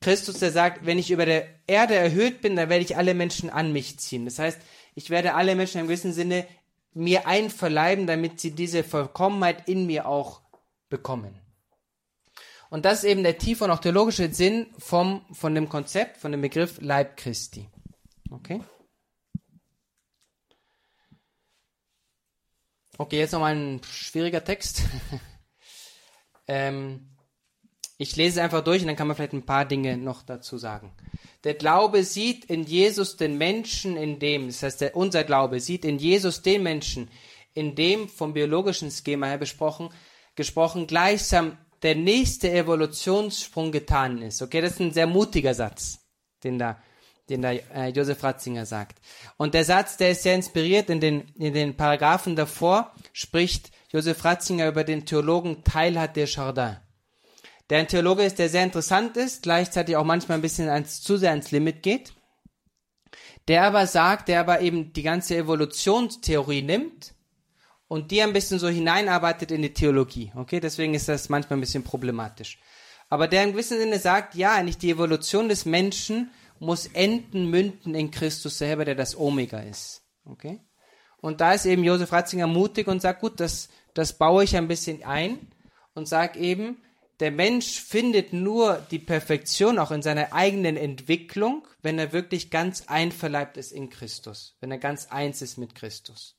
Christus, der sagt, wenn ich über der Erde erhöht bin, dann werde ich alle Menschen an mich ziehen. Das heißt, ich werde alle Menschen im gewissen Sinne mir einverleiben, damit sie diese Vollkommenheit in mir auch bekommen. Und das ist eben der tiefe und auch theologische Sinn vom, von dem Konzept, von dem Begriff Leib Christi. Okay? Okay, jetzt nochmal ein schwieriger Text. ähm, ich lese einfach durch und dann kann man vielleicht ein paar Dinge noch dazu sagen. Der Glaube sieht in Jesus den Menschen in dem, das heißt, der, unser Glaube sieht in Jesus den Menschen, in dem vom biologischen Schema her besprochen, gesprochen, gleichsam der nächste Evolutionssprung getan ist. Okay, das ist ein sehr mutiger Satz, den da, den da äh, Josef Ratzinger sagt. Und der Satz, der ist sehr inspiriert in den, in den Paragraphen davor, spricht Josef Ratzinger über den Theologen Teilhard de Chardin. Der ein Theologe ist, der sehr interessant ist, gleichzeitig auch manchmal ein bisschen ans, zu sehr ans Limit geht. Der aber sagt, der aber eben die ganze Evolutionstheorie nimmt und die ein bisschen so hineinarbeitet in die Theologie. Okay, deswegen ist das manchmal ein bisschen problematisch. Aber der im gewissen Sinne sagt, ja, eigentlich die Evolution des Menschen muss enden, münden in Christus selber, der das Omega ist. Okay? Und da ist eben Josef Ratzinger mutig und sagt, gut, das, das baue ich ein bisschen ein und sagt eben, der Mensch findet nur die Perfektion auch in seiner eigenen Entwicklung, wenn er wirklich ganz einverleibt ist in Christus, wenn er ganz eins ist mit Christus.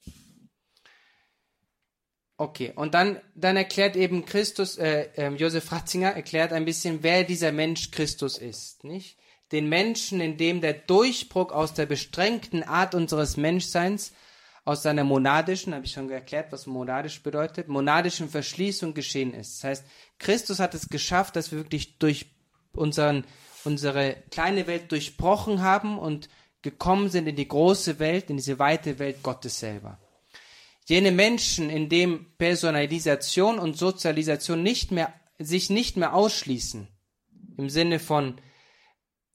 Okay, und dann, dann erklärt eben Christus, äh, äh, Josef Ratzinger erklärt ein bisschen, wer dieser Mensch Christus ist, nicht? Den Menschen, in dem der Durchbruch aus der beschränkten Art unseres Menschseins, aus seiner monadischen, habe ich schon erklärt, was monadisch bedeutet, monadischen Verschließung geschehen ist. Das heißt, Christus hat es geschafft, dass wir wirklich durch unseren, unsere kleine Welt durchbrochen haben und gekommen sind in die große Welt, in diese weite Welt Gottes selber. Jene Menschen, in dem Personalisation und Sozialisation nicht mehr, sich nicht mehr ausschließen, im Sinne von,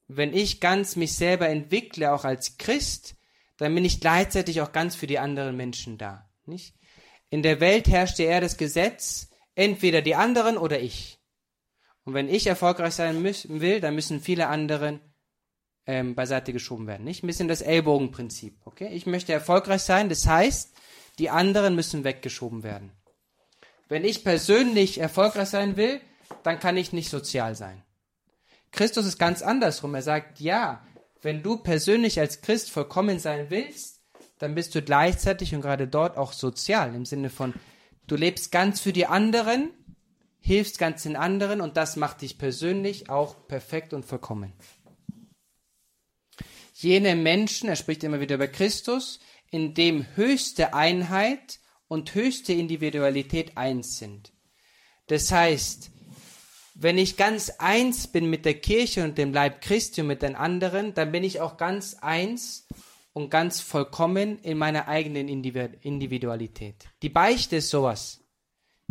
wenn ich ganz mich selber entwickle, auch als Christ, dann bin ich gleichzeitig auch ganz für die anderen Menschen da. Nicht? In der Welt herrscht ja eher das Gesetz, entweder die anderen oder ich. Und wenn ich erfolgreich sein will, dann müssen viele anderen ähm, beiseite geschoben werden. Nicht? Ein bisschen das Ellbogenprinzip. Okay? Ich möchte erfolgreich sein, das heißt, die anderen müssen weggeschoben werden. Wenn ich persönlich erfolgreich sein will, dann kann ich nicht sozial sein. Christus ist ganz andersrum. Er sagt, ja, wenn du persönlich als Christ vollkommen sein willst, dann bist du gleichzeitig und gerade dort auch sozial, im Sinne von, du lebst ganz für die anderen, hilfst ganz den anderen und das macht dich persönlich auch perfekt und vollkommen. Jene Menschen, er spricht immer wieder über Christus, in dem höchste Einheit und höchste Individualität eins sind. Das heißt, wenn ich ganz eins bin mit der Kirche und dem Leib Christi und mit den anderen, dann bin ich auch ganz eins und ganz vollkommen in meiner eigenen Individualität. Die Beichte ist sowas.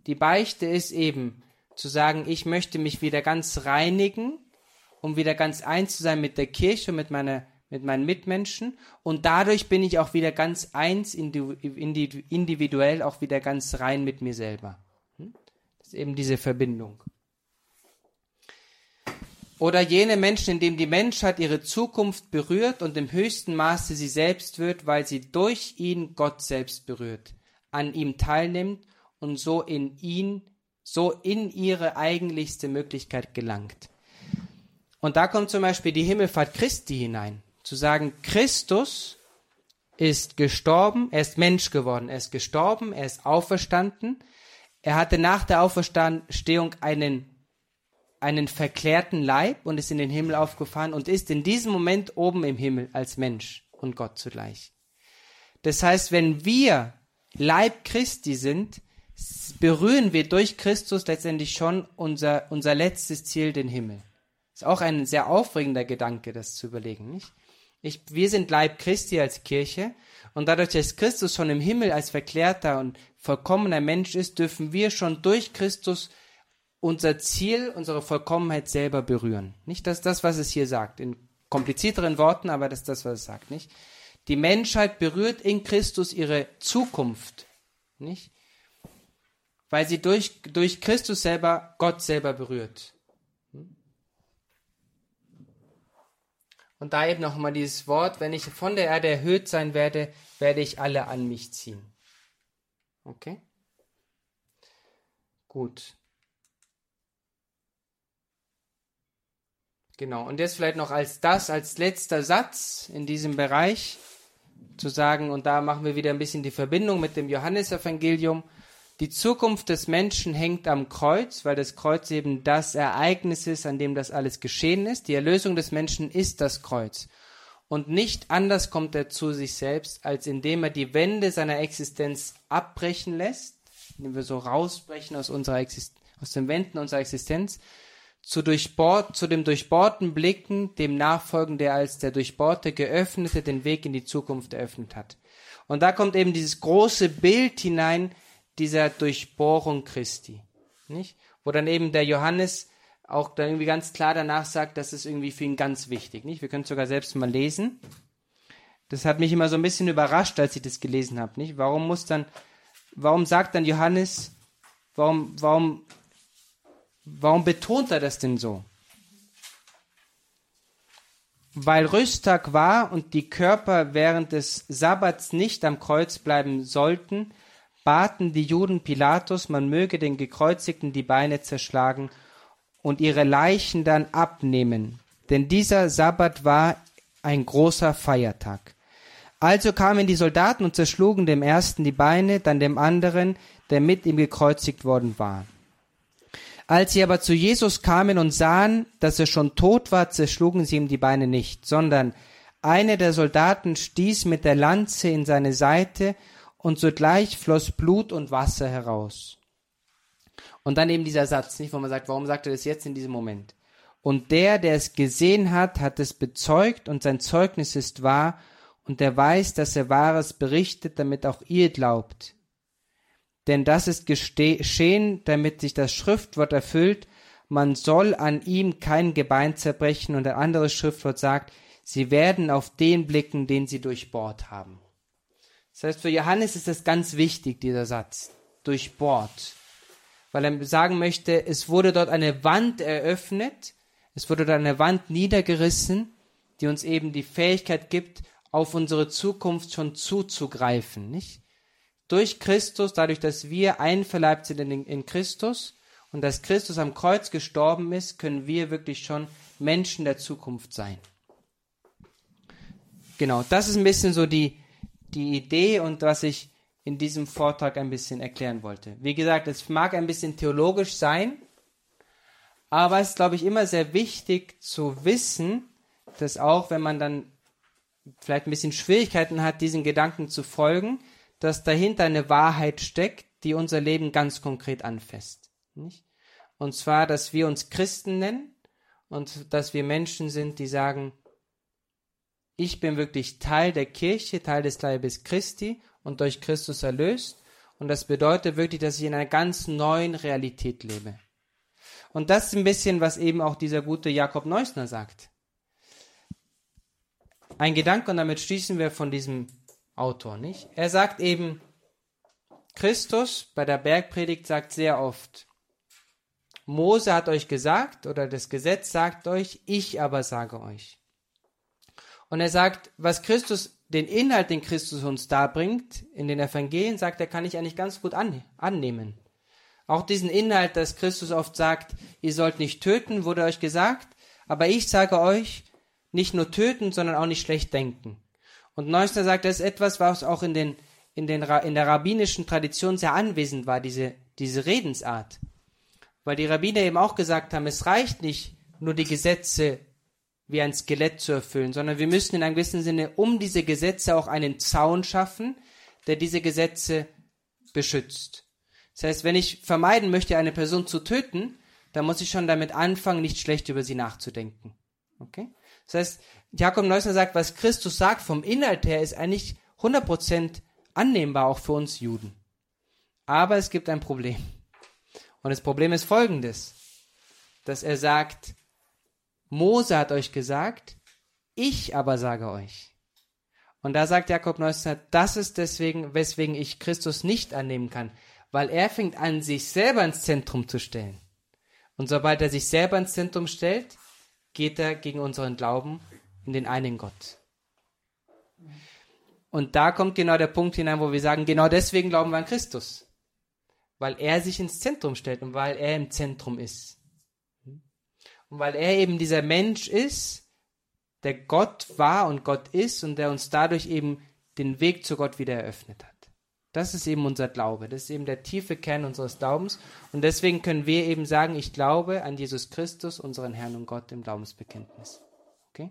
Die Beichte ist eben zu sagen, ich möchte mich wieder ganz reinigen, um wieder ganz eins zu sein mit der Kirche und mit meiner mit meinen Mitmenschen und dadurch bin ich auch wieder ganz eins, individuell auch wieder ganz rein mit mir selber. Hm? Das ist eben diese Verbindung. Oder jene Menschen, in denen die Menschheit ihre Zukunft berührt und im höchsten Maße sie selbst wird, weil sie durch ihn Gott selbst berührt, an ihm teilnimmt und so in ihn, so in ihre eigentlichste Möglichkeit gelangt. Und da kommt zum Beispiel die Himmelfahrt Christi hinein zu sagen, Christus ist gestorben, er ist Mensch geworden, er ist gestorben, er ist auferstanden, er hatte nach der Auferstehung einen, einen verklärten Leib und ist in den Himmel aufgefahren und ist in diesem Moment oben im Himmel als Mensch und Gott zugleich. Das heißt, wenn wir Leib Christi sind, berühren wir durch Christus letztendlich schon unser, unser letztes Ziel, den Himmel. Ist auch ein sehr aufregender Gedanke, das zu überlegen, nicht? Ich, wir sind Leib Christi als Kirche und dadurch, dass Christus schon im Himmel als verklärter und vollkommener Mensch ist, dürfen wir schon durch Christus unser Ziel, unsere Vollkommenheit selber berühren. Nicht, dass das, was es hier sagt, in komplizierteren Worten, aber das ist das, was es sagt, nicht? Die Menschheit berührt in Christus ihre Zukunft, nicht? Weil sie durch, durch Christus selber Gott selber berührt. Und da eben nochmal dieses Wort, wenn ich von der Erde erhöht sein werde, werde ich alle an mich ziehen. Okay? Gut. Genau, und jetzt vielleicht noch als das, als letzter Satz in diesem Bereich zu sagen, und da machen wir wieder ein bisschen die Verbindung mit dem Johannesevangelium. Die Zukunft des Menschen hängt am Kreuz, weil das Kreuz eben das Ereignis ist, an dem das alles geschehen ist. Die Erlösung des Menschen ist das Kreuz. Und nicht anders kommt er zu sich selbst, als indem er die Wände seiner Existenz abbrechen lässt, indem wir so rausbrechen aus unserer aus den Wänden unserer Existenz, zu, durchbohrt, zu dem durchbohrten Blicken, dem nachfolgen, der als der durchbohrte Geöffnete den Weg in die Zukunft eröffnet hat. Und da kommt eben dieses große Bild hinein dieser Durchbohrung Christi, nicht? Wo dann eben der Johannes auch dann irgendwie ganz klar danach sagt, das ist irgendwie für ihn ganz wichtig, nicht? Wir können es sogar selbst mal lesen. Das hat mich immer so ein bisschen überrascht, als ich das gelesen habe, nicht? Warum muss dann, warum sagt dann Johannes, warum, warum Warum betont er das denn so? Weil Rüsttag war und die Körper während des Sabbats nicht am Kreuz bleiben sollten, baten die Juden Pilatus, man möge den Gekreuzigten die Beine zerschlagen und ihre Leichen dann abnehmen, denn dieser Sabbat war ein großer Feiertag. Also kamen die Soldaten und zerschlugen dem ersten die Beine, dann dem anderen, der mit ihm gekreuzigt worden war. Als sie aber zu Jesus kamen und sahen, dass er schon tot war, zerschlugen sie ihm die Beine nicht, sondern einer der Soldaten stieß mit der Lanze in seine Seite und sogleich floss Blut und Wasser heraus. Und dann eben dieser Satz, nicht, wo man sagt, warum sagt er das jetzt in diesem Moment? Und der, der es gesehen hat, hat es bezeugt und sein Zeugnis ist wahr und der weiß, dass er Wahres berichtet, damit auch ihr glaubt. Denn das ist geschehen, damit sich das Schriftwort erfüllt, man soll an ihm kein Gebein zerbrechen und ein anderes Schriftwort sagt, sie werden auf den blicken, den sie durchbohrt haben. Das heißt, für Johannes ist das ganz wichtig, dieser Satz, durchbohrt, weil er sagen möchte, es wurde dort eine Wand eröffnet, es wurde dort eine Wand niedergerissen, die uns eben die Fähigkeit gibt, auf unsere Zukunft schon zuzugreifen, nicht? Durch Christus, dadurch, dass wir einverleibt sind in, in Christus und dass Christus am Kreuz gestorben ist, können wir wirklich schon Menschen der Zukunft sein. Genau, das ist ein bisschen so die, die Idee und was ich in diesem Vortrag ein bisschen erklären wollte. Wie gesagt, es mag ein bisschen theologisch sein, aber es ist, glaube ich, immer sehr wichtig zu wissen, dass auch wenn man dann vielleicht ein bisschen Schwierigkeiten hat, diesen Gedanken zu folgen, dass dahinter eine Wahrheit steckt, die unser Leben ganz konkret anfasst. Nicht? Und zwar, dass wir uns Christen nennen und dass wir Menschen sind, die sagen, ich bin wirklich Teil der Kirche, Teil des Leibes Christi und durch Christus erlöst. Und das bedeutet wirklich, dass ich in einer ganz neuen Realität lebe. Und das ist ein bisschen, was eben auch dieser gute Jakob Neusner sagt. Ein Gedanke, und damit schließen wir von diesem Autor, nicht? Er sagt eben, Christus bei der Bergpredigt sagt sehr oft, Mose hat euch gesagt oder das Gesetz sagt euch, ich aber sage euch. Und er sagt, was Christus, den Inhalt, den Christus uns darbringt, in den Evangelien, sagt er, kann ich eigentlich ganz gut an, annehmen. Auch diesen Inhalt, dass Christus oft sagt, ihr sollt nicht töten, wurde euch gesagt, aber ich sage euch, nicht nur töten, sondern auch nicht schlecht denken. Und Neusner sagt, das ist etwas, was auch in, den, in, den, in der rabbinischen Tradition sehr anwesend war, diese, diese Redensart. Weil die Rabbiner eben auch gesagt haben, es reicht nicht, nur die Gesetze wie ein Skelett zu erfüllen, sondern wir müssen in einem gewissen Sinne um diese Gesetze auch einen Zaun schaffen, der diese Gesetze beschützt. Das heißt, wenn ich vermeiden möchte, eine Person zu töten, dann muss ich schon damit anfangen, nicht schlecht über sie nachzudenken. Okay? Das heißt, Jakob Neusner sagt, was Christus sagt vom Inhalt her, ist eigentlich 100% annehmbar auch für uns Juden. Aber es gibt ein Problem. Und das Problem ist folgendes, dass er sagt, Mose hat euch gesagt, ich aber sage euch. Und da sagt Jakob Neusner, das ist deswegen, weswegen ich Christus nicht annehmen kann, weil er fängt an, sich selber ins Zentrum zu stellen. Und sobald er sich selber ins Zentrum stellt, geht er gegen unseren Glauben in den einen Gott. Und da kommt genau der Punkt hinein, wo wir sagen, genau deswegen glauben wir an Christus. Weil er sich ins Zentrum stellt und weil er im Zentrum ist. Und weil er eben dieser Mensch ist, der Gott war und Gott ist und der uns dadurch eben den Weg zu Gott wieder eröffnet hat. Das ist eben unser Glaube. Das ist eben der tiefe Kern unseres Glaubens. Und deswegen können wir eben sagen, ich glaube an Jesus Christus, unseren Herrn und Gott im Glaubensbekenntnis. Okay?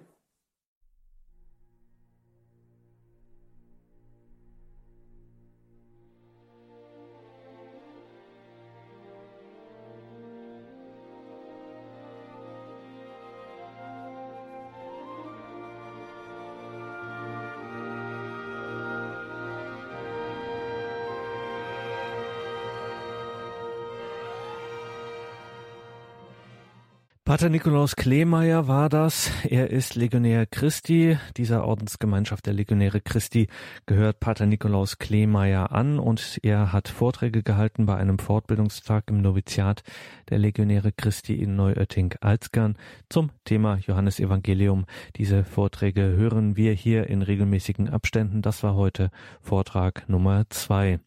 Pater Nikolaus Kleemeyer war das. Er ist Legionär Christi. Dieser Ordensgemeinschaft der Legionäre Christi gehört Pater Nikolaus Kleemeyer an und er hat Vorträge gehalten bei einem Fortbildungstag im Noviziat der Legionäre Christi in Neuötting-Alzgern zum Thema Johannesevangelium. Diese Vorträge hören wir hier in regelmäßigen Abständen. Das war heute Vortrag Nummer zwei.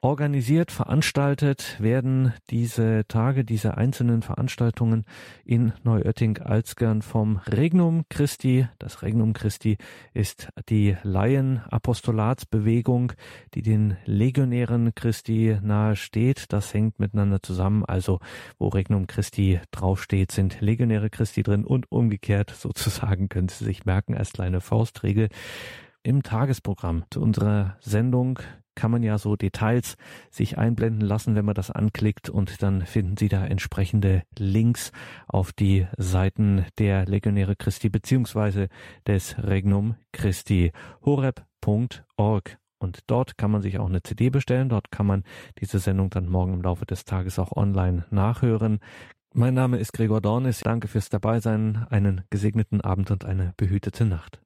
Organisiert, veranstaltet werden diese Tage, diese einzelnen Veranstaltungen in Neuötting-Alzgern vom Regnum Christi. Das Regnum Christi ist die Laien-Apostolatsbewegung, die den Legionären Christi nahe steht. Das hängt miteinander zusammen. Also, wo Regnum Christi draufsteht, sind Legionäre Christi drin und umgekehrt sozusagen können Sie sich merken als kleine Faustregel im Tagesprogramm zu unserer Sendung kann man ja so Details sich einblenden lassen, wenn man das anklickt und dann finden Sie da entsprechende Links auf die Seiten der Legionäre Christi beziehungsweise des Regnum Christi horeb.org. Und dort kann man sich auch eine CD bestellen. Dort kann man diese Sendung dann morgen im Laufe des Tages auch online nachhören. Mein Name ist Gregor Dornis. Danke fürs Dabeisein. Einen gesegneten Abend und eine behütete Nacht.